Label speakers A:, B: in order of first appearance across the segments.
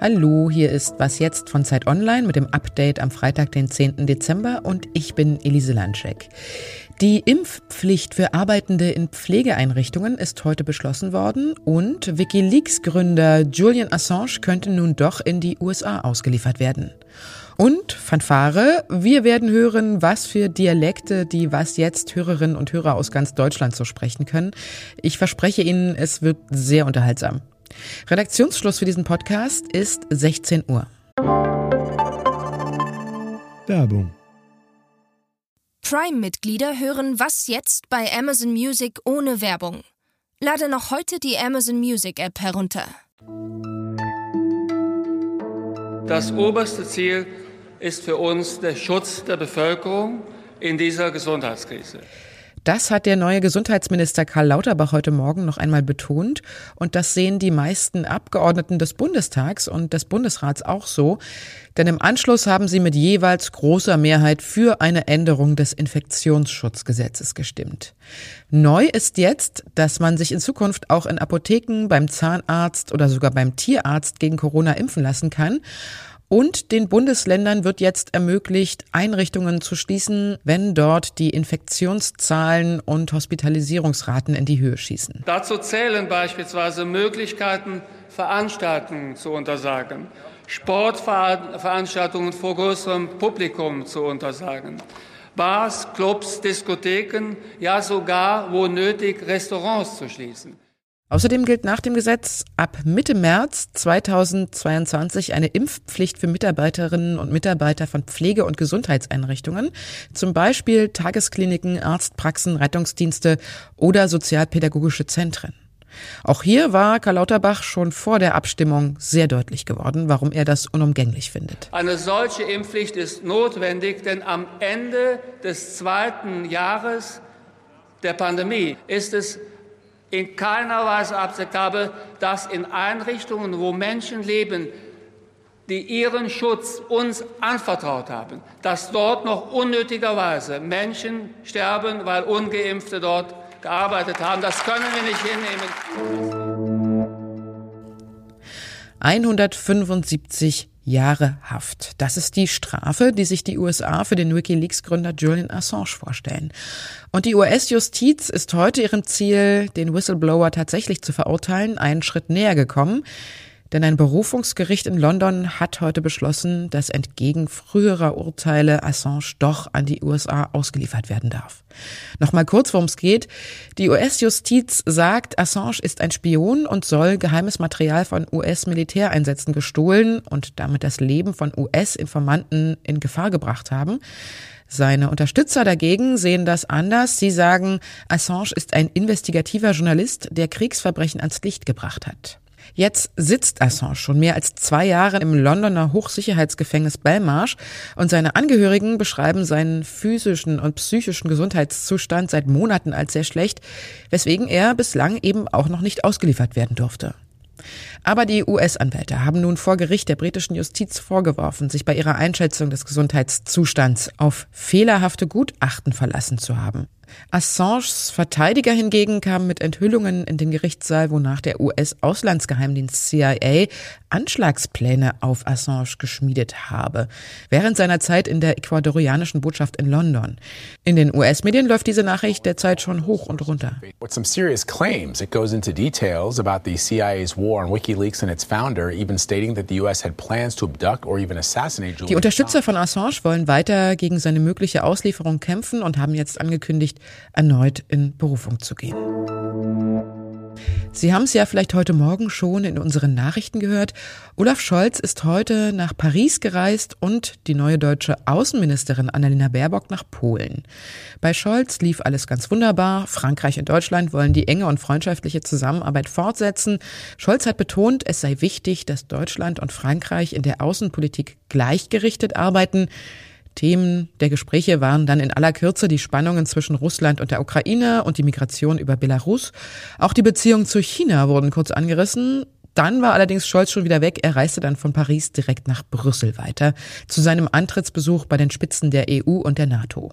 A: Hallo, hier ist Was jetzt von Zeit Online mit dem Update am Freitag, den 10. Dezember und ich bin Elise Landschek. Die Impfpflicht für Arbeitende in Pflegeeinrichtungen ist heute beschlossen worden und Wikileaks-Gründer Julian Assange könnte nun doch in die USA ausgeliefert werden. Und Fanfare, wir werden hören, was für Dialekte die Was jetzt Hörerinnen und Hörer aus ganz Deutschland so sprechen können. Ich verspreche Ihnen, es wird sehr unterhaltsam. Redaktionsschluss für diesen Podcast ist 16 Uhr.
B: Werbung.
C: Prime-Mitglieder hören Was jetzt bei Amazon Music ohne Werbung. Lade noch heute die Amazon Music App herunter.
D: Das oberste Ziel ist für uns der Schutz der Bevölkerung in dieser Gesundheitskrise.
A: Das hat der neue Gesundheitsminister Karl Lauterbach heute Morgen noch einmal betont. Und das sehen die meisten Abgeordneten des Bundestags und des Bundesrats auch so. Denn im Anschluss haben sie mit jeweils großer Mehrheit für eine Änderung des Infektionsschutzgesetzes gestimmt. Neu ist jetzt, dass man sich in Zukunft auch in Apotheken, beim Zahnarzt oder sogar beim Tierarzt gegen Corona impfen lassen kann. Und den Bundesländern wird jetzt ermöglicht, Einrichtungen zu schließen, wenn dort die Infektionszahlen und Hospitalisierungsraten in die Höhe schießen.
D: Dazu zählen beispielsweise Möglichkeiten, Veranstaltungen zu untersagen, Sportveranstaltungen vor größerem Publikum zu untersagen, Bars, Clubs, Diskotheken, ja sogar, wo nötig, Restaurants zu schließen.
A: Außerdem gilt nach dem Gesetz ab Mitte März 2022 eine Impfpflicht für Mitarbeiterinnen und Mitarbeiter von Pflege- und Gesundheitseinrichtungen, zum Beispiel Tageskliniken, Arztpraxen, Rettungsdienste oder sozialpädagogische Zentren. Auch hier war Karl Lauterbach schon vor der Abstimmung sehr deutlich geworden, warum er das unumgänglich findet.
D: Eine solche Impfpflicht ist notwendig, denn am Ende des zweiten Jahres der Pandemie ist es in keiner Weise akzeptabel, dass in Einrichtungen, wo Menschen leben, die ihren Schutz uns anvertraut haben, dass dort noch unnötigerweise Menschen sterben, weil ungeimpfte dort gearbeitet haben. Das können wir nicht hinnehmen.
A: 175 Jahre Haft. Das ist die Strafe, die sich die USA für den Wikileaks-Gründer Julian Assange vorstellen. Und die US-Justiz ist heute ihrem Ziel, den Whistleblower tatsächlich zu verurteilen, einen Schritt näher gekommen. Denn ein Berufungsgericht in London hat heute beschlossen, dass entgegen früherer Urteile Assange doch an die USA ausgeliefert werden darf. Nochmal kurz, worum es geht. Die US-Justiz sagt, Assange ist ein Spion und soll geheimes Material von US-Militäreinsätzen gestohlen und damit das Leben von US-Informanten in Gefahr gebracht haben. Seine Unterstützer dagegen sehen das anders. Sie sagen, Assange ist ein investigativer Journalist, der Kriegsverbrechen ans Licht gebracht hat. Jetzt sitzt Assange schon mehr als zwei Jahre im Londoner Hochsicherheitsgefängnis Belmarsh und seine Angehörigen beschreiben seinen physischen und psychischen Gesundheitszustand seit Monaten als sehr schlecht, weswegen er bislang eben auch noch nicht ausgeliefert werden durfte. Aber die US-Anwälte haben nun vor Gericht der britischen Justiz vorgeworfen, sich bei ihrer Einschätzung des Gesundheitszustands auf fehlerhafte Gutachten verlassen zu haben. Assanges Verteidiger hingegen kam mit Enthüllungen in den Gerichtssaal, wonach der US-Auslandsgeheimdienst CIA Anschlagspläne auf Assange geschmiedet habe, während seiner Zeit in der ecuadorianischen Botschaft in London. In den US-Medien läuft diese Nachricht derzeit schon hoch und runter.
E: With some serious claims, it goes into details about the CIA's war on WikiLeaks and its founder, even stating that the US had plans to abduct or even assassinate Julian
A: Die Unterstützer von Assange wollen weiter gegen seine mögliche Auslieferung kämpfen und haben jetzt angekündigt, erneut in Berufung zu gehen. Sie haben es ja vielleicht heute Morgen schon in unseren Nachrichten gehört. Olaf Scholz ist heute nach Paris gereist und die neue deutsche Außenministerin Annalena Baerbock nach Polen. Bei Scholz lief alles ganz wunderbar. Frankreich und Deutschland wollen die enge und freundschaftliche Zusammenarbeit fortsetzen. Scholz hat betont, es sei wichtig, dass Deutschland und Frankreich in der Außenpolitik gleichgerichtet arbeiten. Themen der Gespräche waren dann in aller Kürze die Spannungen zwischen Russland und der Ukraine und die Migration über Belarus. Auch die Beziehungen zu China wurden kurz angerissen. Dann war allerdings Scholz schon wieder weg. Er reiste dann von Paris direkt nach Brüssel weiter zu seinem Antrittsbesuch bei den Spitzen der EU und der NATO.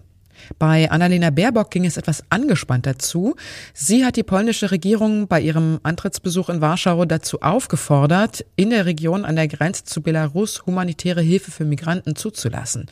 A: Bei Annalena Baerbock ging es etwas angespannter zu. Sie hat die polnische Regierung bei ihrem Antrittsbesuch in Warschau dazu aufgefordert, in der Region an der Grenze zu Belarus humanitäre Hilfe für Migranten zuzulassen.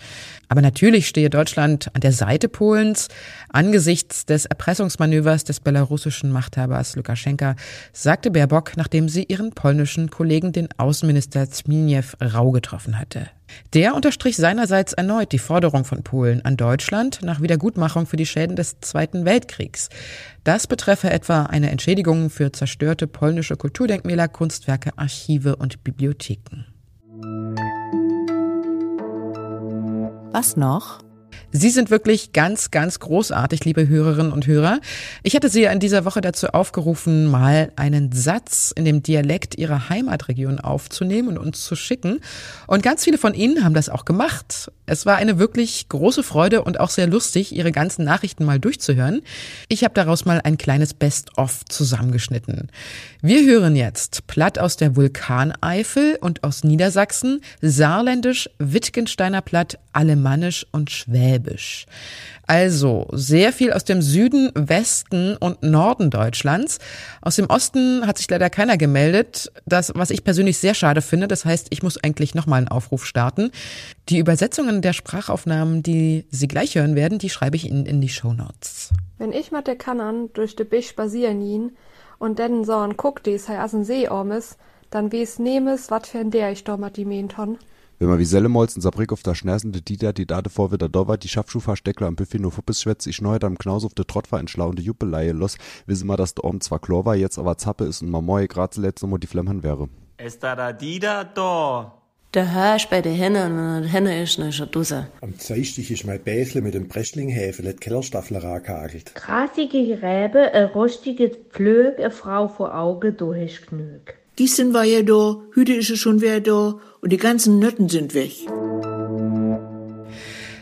A: Aber natürlich stehe Deutschland an der Seite Polens. Angesichts des Erpressungsmanövers des belarussischen Machthabers Lukaschenka sagte Baerbock, nachdem sie ihren polnischen Kollegen, den Außenminister Zbigniew Rau, getroffen hatte. Der unterstrich seinerseits erneut die Forderung von Polen an Deutschland nach Wiedergutmachung für die Schäden des Zweiten Weltkriegs. Das betreffe etwa eine Entschädigung für zerstörte polnische Kulturdenkmäler, Kunstwerke, Archive und Bibliotheken.
B: Was noch?
A: Sie sind wirklich ganz, ganz großartig, liebe Hörerinnen und Hörer. Ich hatte Sie in dieser Woche dazu aufgerufen, mal einen Satz in dem Dialekt Ihrer Heimatregion aufzunehmen und uns zu schicken. Und ganz viele von Ihnen haben das auch gemacht. Es war eine wirklich große Freude und auch sehr lustig, Ihre ganzen Nachrichten mal durchzuhören. Ich habe daraus mal ein kleines Best-of zusammengeschnitten. Wir hören jetzt Platt aus der Vulkaneifel und aus Niedersachsen, Saarländisch, Wittgensteiner Platt, Alemannisch und Schwäbisch. Also sehr viel aus dem Süden, Westen und Norden Deutschlands. Aus dem Osten hat sich leider keiner gemeldet. Das, was ich persönlich sehr schade finde. Das heißt, ich muss eigentlich nochmal einen Aufruf starten. Die Übersetzungen der Sprachaufnahmen, die Sie gleich hören werden, die schreibe ich Ihnen in die Show Notes.
F: Wenn ich mit der Kannern durch de Bisch spazieren ihn und denn so ein guck, des hei as See ormes, dann wies nemes, wat für ein der ich do mat die Menton.
G: Wenn man wie Sellemolz in Saarbrück auf der Schnersende Dieter die Date vor wieder da war, die Schaffschuhfahrsteckler am Buffet nur Fuppes schwätz, ich neuet am Knaus auf de Trott war in schlauende Juppeleie los, wissen wir, dass der Orm zwar klar war, jetzt aber Zappe ist und man moi grad zuletzt noch die Flemmen wäre.
H: Ist da Dieter da?
B: Der Hirsch bei der Henne und der Henne ist ne Dusse.
I: Am Zeistich ist mein Bächle mit dem Breschlinghäfel et Kellerstaffler angehagelt.
J: Grasige Gräbe, a rostige Pflög, a Frau vor Auge durchknüg.
K: Gießen war ja da, Hüte ist schon wieder da und die ganzen Nötten sind weg.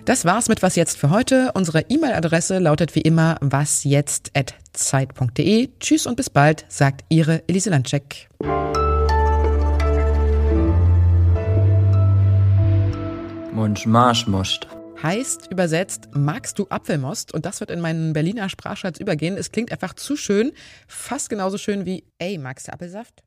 A: Das war's mit Was Jetzt für heute. Unsere E-Mail-Adresse lautet wie immer wasjetzt.zeit.de. Tschüss und bis bald, sagt Ihre Elise Landcheck.
H: Munch Marschmost.
A: Heißt übersetzt, magst du Apfelmost? Und das wird in meinen Berliner Sprachschatz übergehen. Es klingt einfach zu schön, fast genauso schön wie, ey, magst du Apfelsaft?